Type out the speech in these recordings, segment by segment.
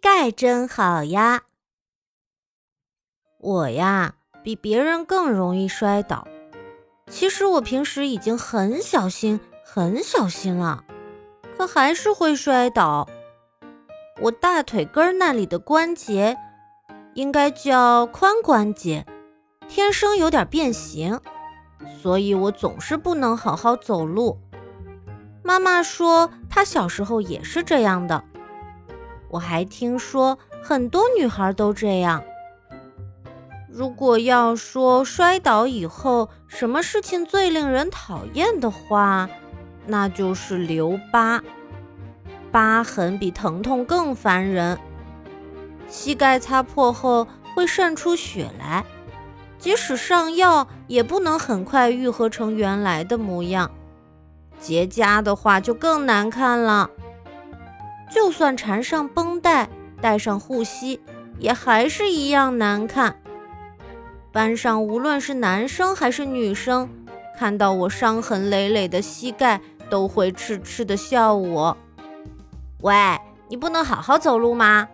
盖真好呀！我呀，比别人更容易摔倒。其实我平时已经很小心、很小心了，可还是会摔倒。我大腿根那里的关节，应该叫髋关节，天生有点变形，所以我总是不能好好走路。妈妈说她小时候也是这样的。我还听说很多女孩都这样。如果要说摔倒以后什么事情最令人讨厌的话，那就是留疤。疤痕比疼痛更烦人。膝盖擦破后会渗出血来，即使上药也不能很快愈合成原来的模样。结痂的话就更难看了。就算缠上绷带，戴上护膝，也还是一样难看。班上无论是男生还是女生，看到我伤痕累累的膝盖，都会痴痴的笑我。喂，你不能好好走路吗？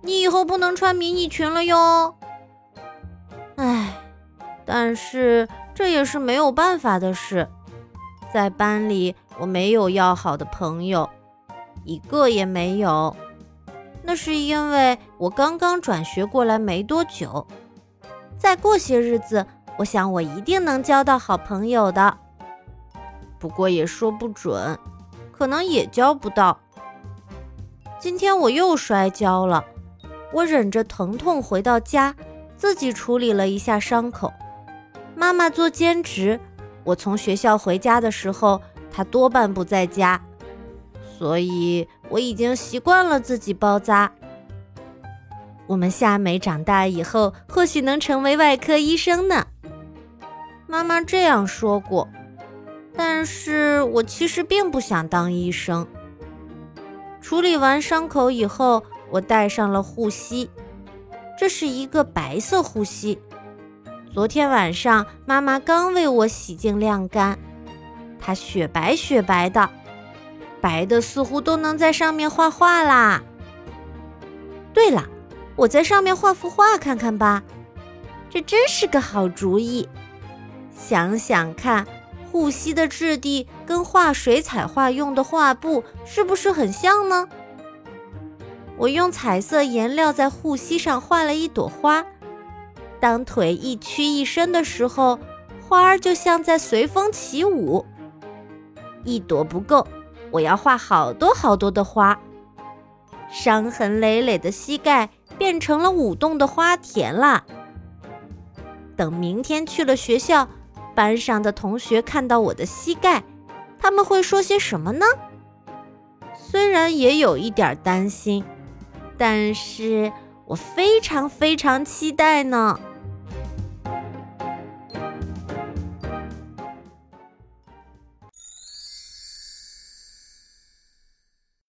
你以后不能穿迷你裙了哟。唉，但是这也是没有办法的事。在班里，我没有要好的朋友。一个也没有，那是因为我刚刚转学过来没多久。再过些日子，我想我一定能交到好朋友的。不过也说不准，可能也交不到。今天我又摔跤了，我忍着疼痛回到家，自己处理了一下伤口。妈妈做兼职，我从学校回家的时候，她多半不在家。所以我已经习惯了自己包扎。我们夏美长大以后或许能成为外科医生呢。妈妈这样说过，但是我其实并不想当医生。处理完伤口以后，我戴上了护膝，这是一个白色护膝。昨天晚上妈妈刚为我洗净晾干，它雪白雪白的。白的似乎都能在上面画画啦。对了，我在上面画幅画看看吧，这真是个好主意。想想看，护膝的质地跟画水彩画用的画布是不是很像呢？我用彩色颜料在护膝上画了一朵花，当腿一屈一伸的时候，花儿就像在随风起舞。一朵不够。我要画好多好多的花，伤痕累累的膝盖变成了舞动的花田啦。等明天去了学校，班上的同学看到我的膝盖，他们会说些什么呢？虽然也有一点担心，但是我非常非常期待呢。